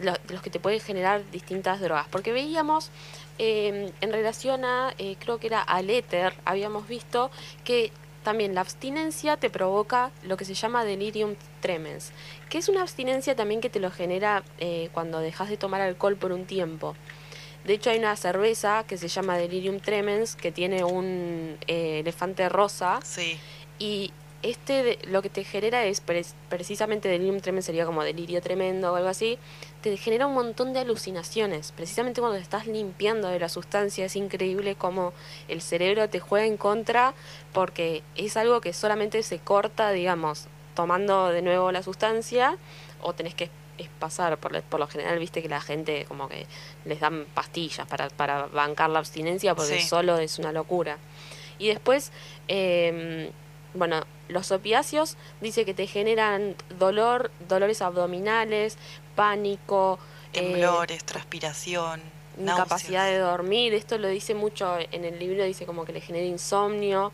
lo- los que te pueden generar distintas drogas. Porque veíamos eh, en relación a, eh, creo que era al éter, habíamos visto que también la abstinencia te provoca lo que se llama delirium tremens, que es una abstinencia también que te lo genera eh, cuando dejas de tomar alcohol por un tiempo. De hecho, hay una cerveza que se llama Delirium Tremens que tiene un eh, elefante rosa Sí. y este de- lo que te genera es precisamente delirium tremens sería como delirio tremendo o algo así, te genera un montón de alucinaciones, precisamente cuando te estás limpiando de la sustancia, es increíble cómo el cerebro te juega en contra porque es algo que solamente se corta, digamos, tomando de nuevo la sustancia o tenés que es pasar, por, lo- por lo general viste que la gente como que les dan pastillas para, para bancar la abstinencia porque Sí. solo es una locura. Y después, eh, bueno, los opiáceos dice que te generan dolor, dolores abdominales, pánico, eh, Temblores, transpiración, incapacidad náuseas. de dormir. Esto lo dice mucho en el libro, dice como que le genera insomnio.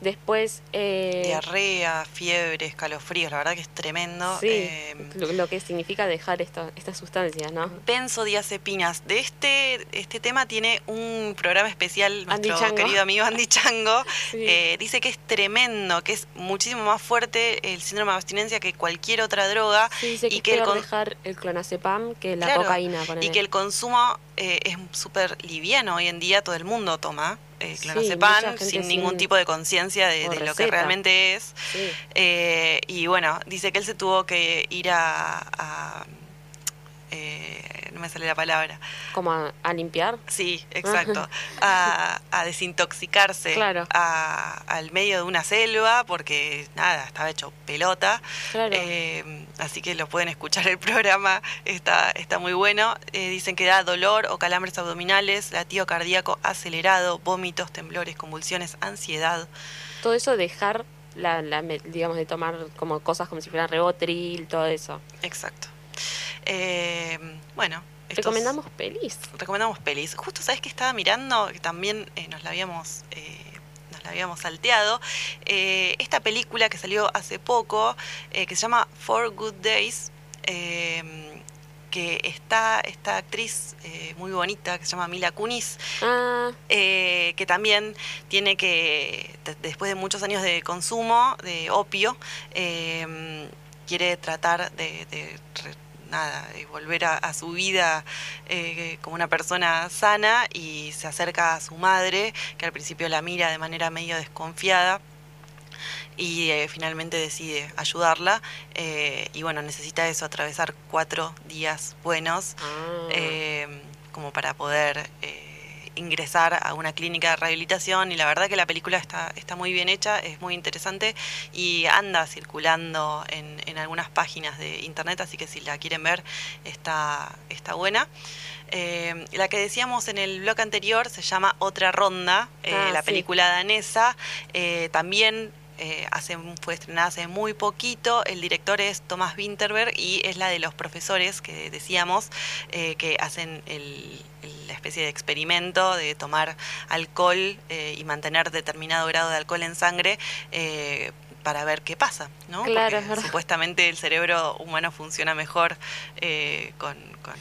Después, eh, Diarrea, fiebre, escalofríos, la verdad que es tremendo. sí, Eh, lo, lo que significa dejar esto, estas sustancias, ¿no? benzodiazepinas. De este, este tema tiene un programa especial Andy nuestro Chango. querido amigo Andy Chango. (laughs) Sí. Eh, dice que es tremendo, que es muchísimo más fuerte el síndrome de abstinencia que cualquier otra droga. Sí, dice que y es que el peor con- dejar el clonazepam que la Claro, cocaína. Y ponele. que el consumo eh, es súper liviano. Hoy en día todo el mundo toma eh, clonazepam sin sin- ningún tipo de conciencia de, lo que realmente es. Sí. Eh, y bueno, dice que él se tuvo que ir a... a, eh, no me sale la palabra. Como a, a limpiar. Sí, exacto. A, a desintoxicarse Claro. a- al medio de una selva porque nada, estaba hecho pelota. Claro. Eh, así que lo pueden escuchar el programa, está, está muy bueno. Eh, dicen que da dolor o calambres abdominales, latido cardíaco acelerado, vómitos, temblores, convulsiones, ansiedad. Todo eso dejar, la, la digamos, de tomar como cosas como si fuera rebotril, todo eso. Exacto. Eh, bueno. estos- Recomendamos pelis. recomendamos pelis. Justo sabes que estaba mirando, que también eh, nos la habíamos eh, nos la habíamos salteado. eh, esta película que salió hace poco, eh, que se llama Four Good Days, eh, que está esta actriz muy bonita que se llama Mila Kunis, Ah, que también tiene que, de- después de muchos años de consumo de opio, quiere tratar de, nada, volver a, a su vida eh, como una persona sana y se acerca a su madre, que al principio la mira de manera medio desconfiada y eh, finalmente decide ayudarla eh, y bueno, necesita eso, atravesar cuatro días buenos ah. como para poder ingresar a una clínica de rehabilitación y la verdad que la película está, está muy bien hecha, es muy interesante y anda circulando en, en algunas páginas de internet, así que si la quieren ver está, está buena. Eh, la que decíamos en el blog anterior se llama Otra Ronda, eh, Ah, la sí. película danesa, eh, también eh, hace, fue estrenada hace muy poquito. El director es Thomas Winterberg y es la de los profesores que decíamos eh, que hacen el- la especie de experimento de tomar alcohol eh, y mantener determinado grado de alcohol en sangre. eh, para ver qué pasa, ¿no? Claro, Porque supuestamente el cerebro humano funciona mejor eh, con, con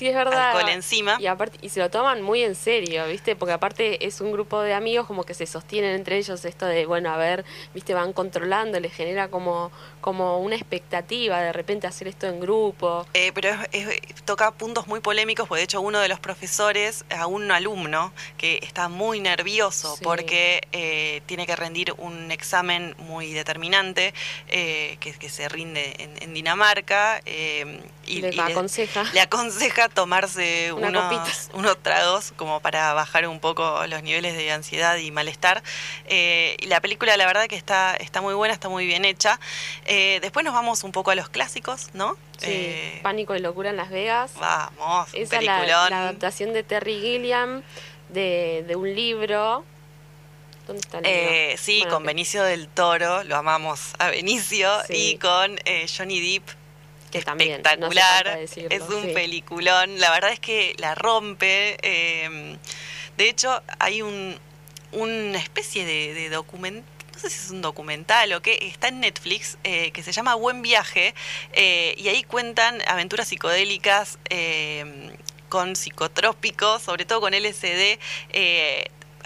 Sí, es verdad. alcohol encima. Y aparte, y se lo toman muy en serio, ¿viste? Porque aparte es un grupo de amigos como que se sostienen entre ellos esto de, bueno, a ver, ¿viste? Van controlando, les genera como, como una expectativa de repente hacer esto en grupo. Eh, pero es- es- toca puntos muy polémicos, porque de hecho uno de los profesores, a un alumno que está muy nervioso Sí. porque eh, tiene que rendir un examen muy determinante eh, que, que se rinde en, en Dinamarca y, les y le- aconseja. le aconseja tomarse (laughs) Una unos, unos tragos como para bajar un poco los niveles de ansiedad y malestar. Eh, y la película la verdad que está, está muy buena, está muy bien hecha. Eh, después nos vamos un poco a los clásicos, ¿no? Sí, Eh, Pánico y Locura en Las Vegas. vamos, un Esa es la, adaptación de Terry Gilliam de, de un libro. ¿Dónde está el libro? Eh, sí, Bueno, con que- Benicio del Toro, lo amamos a Benicio, Sí. y con eh, Johnny Depp, que también, no hace espectacular, falta decirlo, es un sí. peliculón, la verdad es que la rompe. eh, de hecho, hay un, una especie de, de documental. No sé si es un documental o qué, está en Netflix, eh, que se llama Buen Viaje, eh, y ahí cuentan aventuras psicodélicas eh, con psicotrópicos, sobre todo con LSD.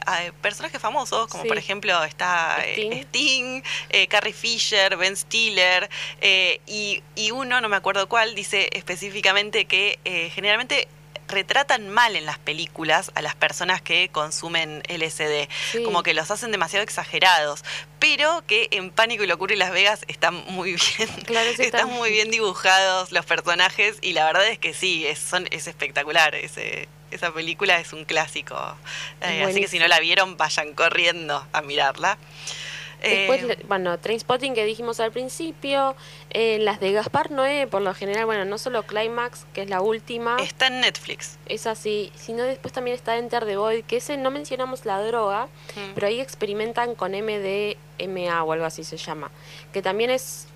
Eh, a personajes famosos, como Sí. por ejemplo está eh, Sting. Sting, eh, Carrie Fisher, Ben Stiller, eh, y, y uno, no me acuerdo cuál, dice específicamente que generalmente retratan mal en las películas a las personas que consumen LSD, Sí. como que los hacen demasiado exagerados, pero que en Pánico y Locura y Las Vegas están muy (laughs) bien, Claro, sí, están- muy bien dibujados los personajes y la verdad es que sí, es, son, es espectacular ese, esa película es un clásico, Eh, así que si no la vieron vayan corriendo a mirarla. Después, Eh, bueno, Trainspotting que dijimos al principio, eh, las de Gaspar Noé, por lo general, bueno, no solo Climax, que es la última, está en Netflix. es así, sino después también está Enter the Void, que ese no mencionamos la droga, Mm. pero ahí experimentan con MDMA o algo así se llama, que también es...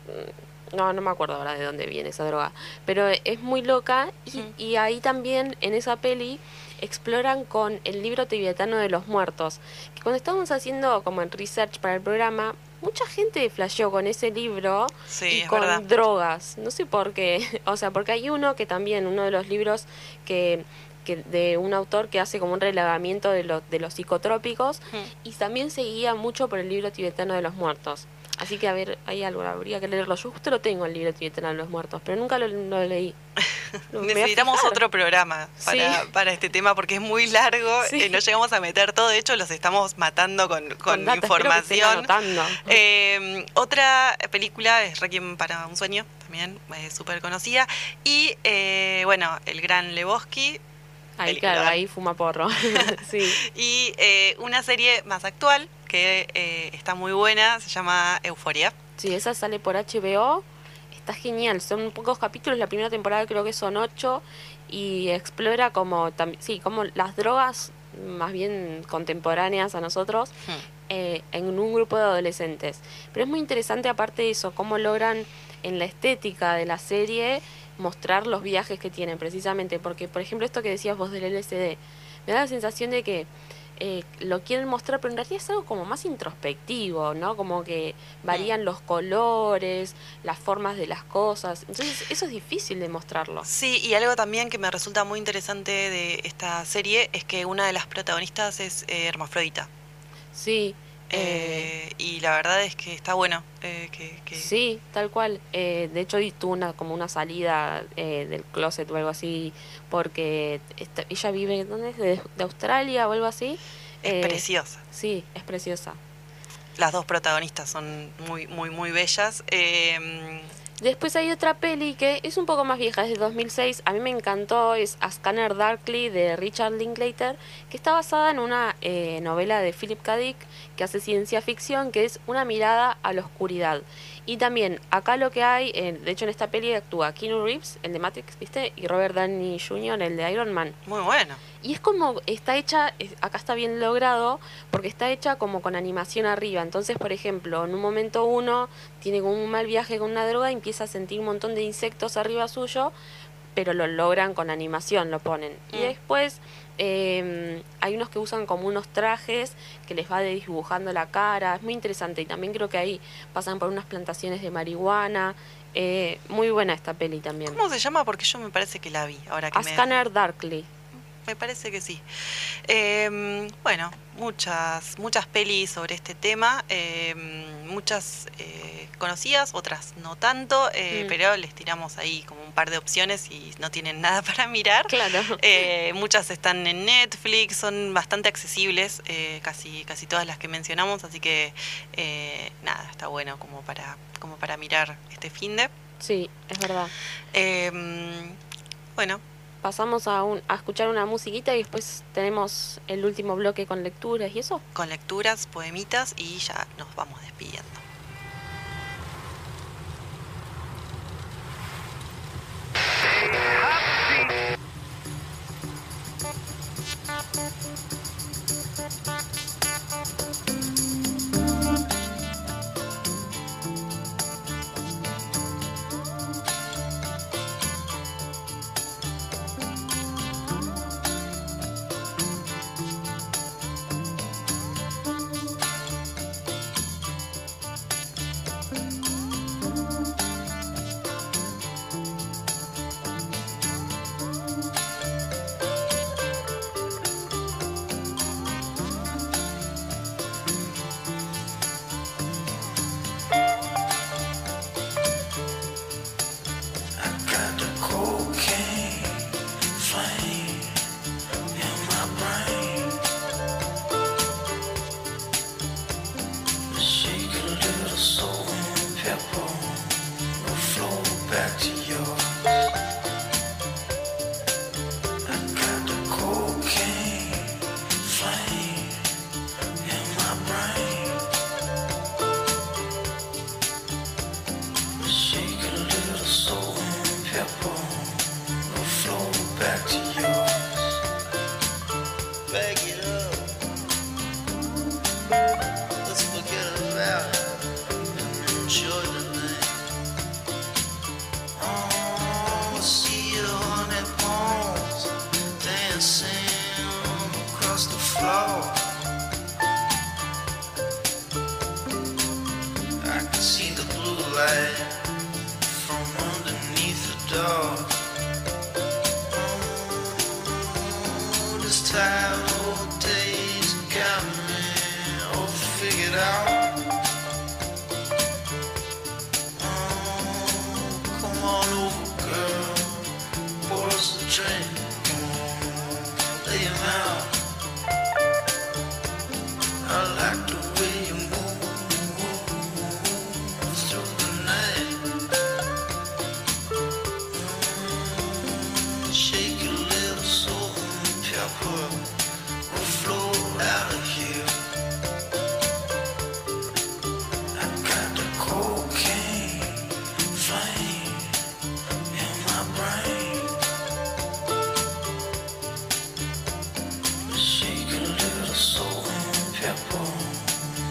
No, no me acuerdo ahora de dónde viene esa droga, pero es muy loca y, y ahí también en esa peli exploran con el libro tibetano de los muertos, que cuando estábamos haciendo como en research para el programa, mucha gente flasheó con ese libro Sí, y con verdad. drogas. No sé por qué. (laughs) O sea, porque hay uno que también, uno de los libros que, de un autor que hace como un relevamiento de, los de los psicotrópicos Mm. y también se guía mucho por el libro tibetano de los muertos. Así que, a ver, hay algo, habría que leerlo. Yo justo lo tengo, el libro tibetano de los muertos, pero nunca lo, lo leí. (laughs) Necesitamos otro programa para, Sí. para este tema porque es muy largo, Sí. eh, no llegamos a meter todo, de hecho los estamos matando con, con datos, estén información. Eh, otra película es Requiem para un sueño, también es súper conocida. Y eh, bueno, el gran Lebowski. Ahí, película. claro, ahí fuma porro. (laughs) sí. (laughs) Y eh, una serie más actual que eh, está muy buena, se llama Euforia. Sí, esa sale por HBO. Está genial. Son pocos capítulos. La primera temporada creo que son ocho. Y explora como, sí, como las drogas más bien contemporáneas a nosotros eh, en un grupo de adolescentes. Pero es muy interesante aparte de eso, cómo logran en la estética de la serie mostrar los viajes que tienen precisamente. Porque, por ejemplo, esto que decías vos del LSD, me da la sensación de que eh, lo quieren mostrar, pero en realidad es algo como más introspectivo, ¿no? Como que varían los colores, las formas de las cosas. Entonces, eso es difícil de mostrarlo. Sí, y algo también que me resulta muy interesante de esta serie es que una de las protagonistas es eh, hermafrodita. Sí. Eh, y la verdad es que está bueno. eh, que, que- Sí, tal cual. Eh, de hecho, tuvo una, como una salida eh, del closet o algo así, porque esta- ella vive, ¿dónde es? De, de Australia o algo así. es Eh, preciosa. Sí, es preciosa. Las dos protagonistas son muy, muy, muy bellas. Eh, Después hay otra peli que es un poco más vieja, es de 2006. A mí me encantó, es A Scanner Darkly de Richard Linklater, que está basada en una eh, novela de Philip K. Dick que hace ciencia ficción, que es una mirada a la oscuridad. Y también acá lo que hay, de hecho en esta peli actúa Keanu Reeves, el de Matrix, ¿viste? Y Robert Downey Jr., el de Iron Man. muy bueno. Y es como, está hecha, acá está bien logrado, porque está hecha como con animación arriba. Entonces, por ejemplo, en un momento uno tiene como un mal viaje con una droga y empieza a sentir un montón de insectos arriba suyo, pero lo logran con animación, lo ponen. Y Mm. después eh, hay unos que usan como unos trajes que les va dibujando la cara, es muy interesante. Y también creo que ahí pasan por unas plantaciones de marihuana. Eh, muy buena esta peli también. ¿Cómo se llama? Porque yo me parece que la vi. Ahora que A me, Scanner Darkly. Me parece que sí. Eh, bueno, muchas, muchas pelis sobre este tema. eh, muchas eh, conocidas, otras no tanto. eh, Mm. Pero les tiramos ahí como un par de opciones y no tienen (laughs) nada para mirar. Claro. Eh, muchas están en Netflix, son bastante accesibles, casi, casi todas las que mencionamos, así que nada, está bueno como para, como para mirar este fin de. Sí, es verdad. bueno, pasamos a, escuchar una musiquita y después tenemos el último bloque con lecturas y eso. Con lecturas, poemitas y ya nos vamos despidiendo.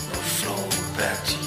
Will flow back to yours.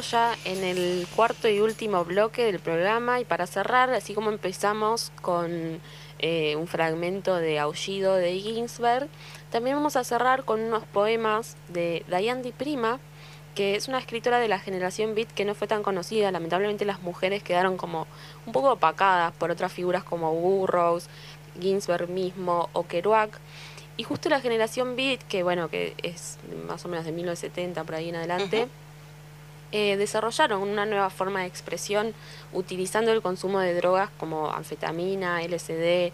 Ya en el cuarto y último bloque del programa y para cerrar, así como empezamos con eh, un fragmento de Aullido de Ginsberg, también vamos a cerrar con unos poemas de Diane Di Prima, que es una escritora de la generación Beat que no fue tan conocida. Lamentablemente las mujeres quedaron como un poco opacadas por otras figuras como Burroughs, Ginsberg mismo o Kerouac. Y justo la generación Beat, que bueno, que es más o menos de 1970 por ahí en adelante, eh, desarrollaron una nueva forma de expresión utilizando el consumo de drogas como anfetamina, LSD,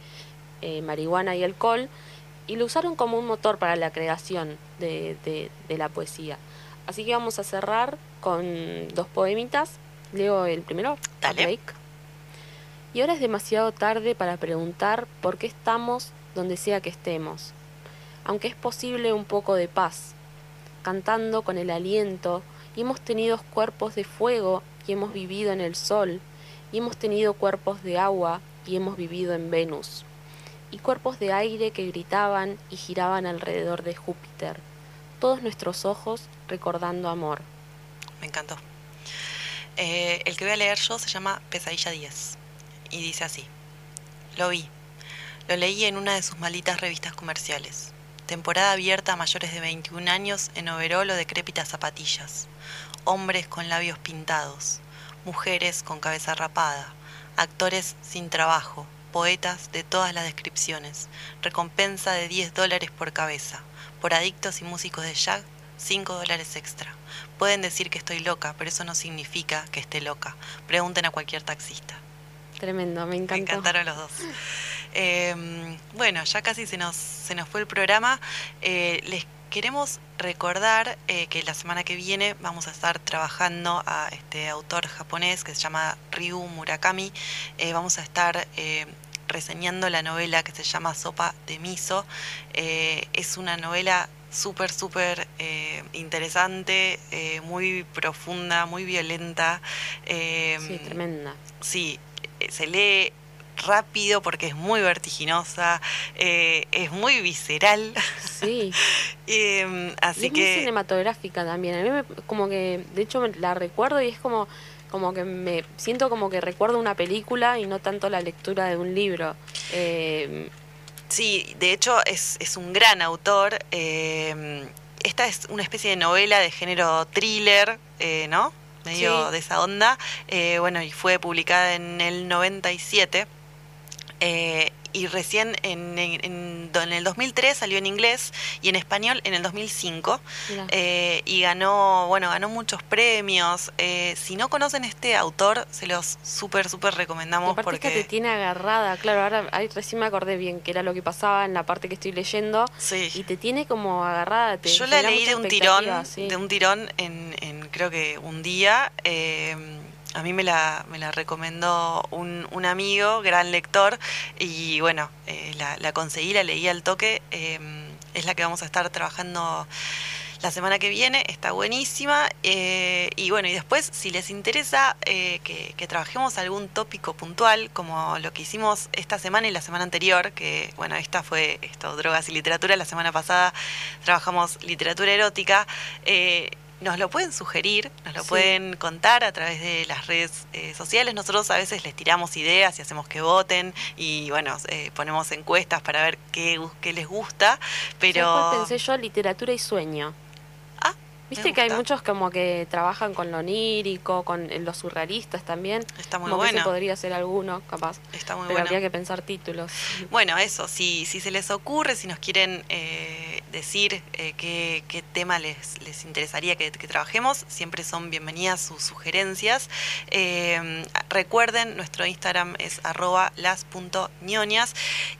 eh, marihuana y alcohol, y lo usaron como un motor para la creación de, de- de la poesía. Así que vamos a cerrar con dos poemitas. Leo el primero, Dale. Y ahora es demasiado tarde para preguntar por qué estamos donde sea que estemos. Aunque es posible un poco de paz, cantando con el aliento, y hemos tenido cuerpos de fuego y hemos vivido en el sol, y hemos tenido cuerpos de agua y hemos vivido en Venus, y cuerpos de aire que gritaban y giraban alrededor de Júpiter, todos nuestros ojos recordando amor. Me encantó. Eh, el que voy a leer yo se llama Pesadilla 10 y dice así. Lo vi. Lo leí en una de sus malitas revistas comerciales. Temporada abierta a mayores de 21 años en overol o decrépitas zapatillas. Hombres con labios pintados. Mujeres con cabeza rapada. Actores sin trabajo. Poetas de todas las descripciones. Recompensa de 10 dólares por cabeza. Por adictos y músicos de jazz, 5 dólares extra. Pueden decir que estoy loca, pero eso no significa que esté loca. Pregunten a cualquier taxista. Tremendo, me Me encantó. encantaron los dos. (laughs) Eh, bueno, ya casi se nos, se nos fue el programa. Eh, les queremos recordar eh, que la semana que viene vamos a estar trabajando a este autor japonés que se llama Ryu Murakami. Eh, vamos a estar reseñando la novela que se llama Sopa de Miso. Es una novela súper, súper eh, interesante, eh, muy profunda, muy violenta. Eh, Sí, tremenda. Sí, se lee rápido porque es muy vertiginosa, eh, es muy visceral. Sí. (laughs) Eh, Y así es muy que cinematográfica también. A mí me, como que, de hecho, la recuerdo y es como, como que me siento como que recuerdo una película y no tanto la lectura de un libro. Eh, sí, de hecho es, es un gran autor. eh, esta es una especie de novela de género thriller, eh, ¿no? Medio Sí. de esa onda. Eh, bueno, y fue publicada en el 97. Eh, y recién en, en- el 2003 salió en inglés y en español en el 2005. mira. Eh, y ganó, bueno, ganó muchos premios. Eh, si no conocen este autor, se los súper, súper Y recomendamos aparte esta te porque... tiene agarrada, claro, ahora ahí recién me acordé bien que era lo que pasaba en la parte que estoy leyendo y Sí. te tiene como agarrada. Te Yo la leí de un tirón, sí. de un tirón en, en creo que un día. eh, a mí me la, me la recomendó un, un amigo, gran lector, y bueno, eh, la, la conseguí, la leí al toque. eh, es la que vamos a estar trabajando la semana que viene, está buenísima. eh, y bueno, y después, si les interesa eh, que, que trabajemos algún tópico puntual, como lo que hicimos esta semana y la semana anterior, que bueno, esta fue esto, drogas y literatura, la semana pasada trabajamos literatura erótica. eh, nos lo pueden sugerir, nos lo Sí. pueden contar a través de las redes eh, sociales. Nosotros a veces les tiramos ideas y hacemos que voten y bueno, eh, ponemos encuestas para ver qué, qué les gusta. Pero ¿Sabes cuál pensé yo? Literatura y sueño. Ah, Viste que hay muchos como que trabajan con lo onírico, con los surrealistas también. Está muy como que bueno. podría ser alguno, capaz. Está muy Pero bueno. habría que pensar títulos. Bueno, eso, si, si se les ocurre, si nos quieren eh, decir eh, qué, tema les, les interesaría que, trabajemos, siempre son bienvenidas sus sugerencias. Eh, recuerden, nuestro Instagram es arroba las.ñoñas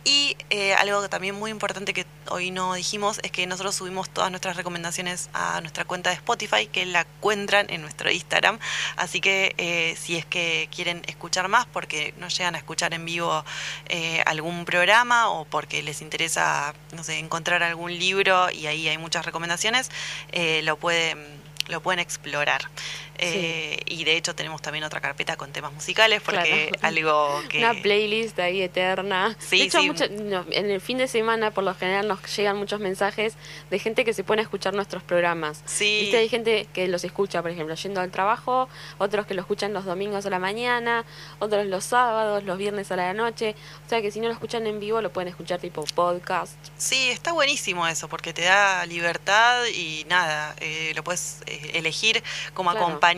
y eh, algo también muy importante que hoy no dijimos es que nosotros subimos todas nuestras recomendaciones a nuestra cuenta de Spotify, que la encuentran en nuestro Instagram. Así que eh, si es que quieren escuchar más, porque no llegan a escuchar en vivo eh, algún programa o porque les interesa, no sé, encontrar algún libro y ahí hay muchas recomendaciones, eh, lo pueden lo pueden explorar. Eh, y de hecho tenemos también otra carpeta con temas musicales porque Claro. algo que... Una playlist ahí eterna. Sí, de hecho, sí. mucho- no, en el fin de semana, por lo general, nos llegan muchos mensajes de gente que se pone a escuchar nuestros programas. Sí. ¿Viste? Hay gente que los escucha, por ejemplo, yendo al trabajo, otros que lo escuchan los domingos a la mañana, otros los sábados, los viernes a la noche. O sea que si no lo escuchan en vivo, lo pueden escuchar tipo podcast. Sí, está buenísimo eso, porque te da libertad y nada, eh, lo puedes eh, elegir como Claro. acompañamiento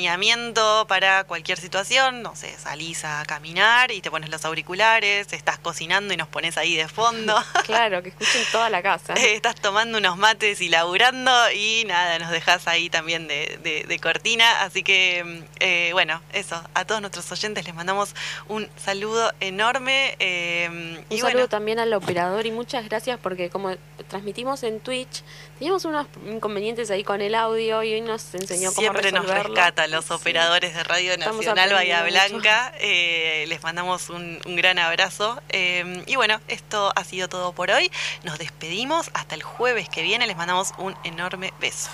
para cualquier situación, no sé, salís a caminar y te pones los auriculares, estás cocinando y nos pones ahí de fondo, (laughs) Claro, que escuchen toda la casa. (laughs) Estás tomando unos mates y laburando y nada, nos dejas ahí también de, de- de cortina, así que mm, eh, bueno, eso, a todos nuestros oyentes les mandamos un saludo enorme. eh, Un y saludo bueno, también al operador y muchas gracias porque como transmitimos en Twitch, teníamos unos inconvenientes ahí con el audio y hoy nos enseñó cómo Siempre nos rescata los Sí. operadores de Radio Nacional Bahía Blanca. Eh, les mandamos un, un gran abrazo. Eh, y bueno, esto ha sido todo por hoy. Nos despedimos hasta el jueves que viene. Les mandamos un enorme beso.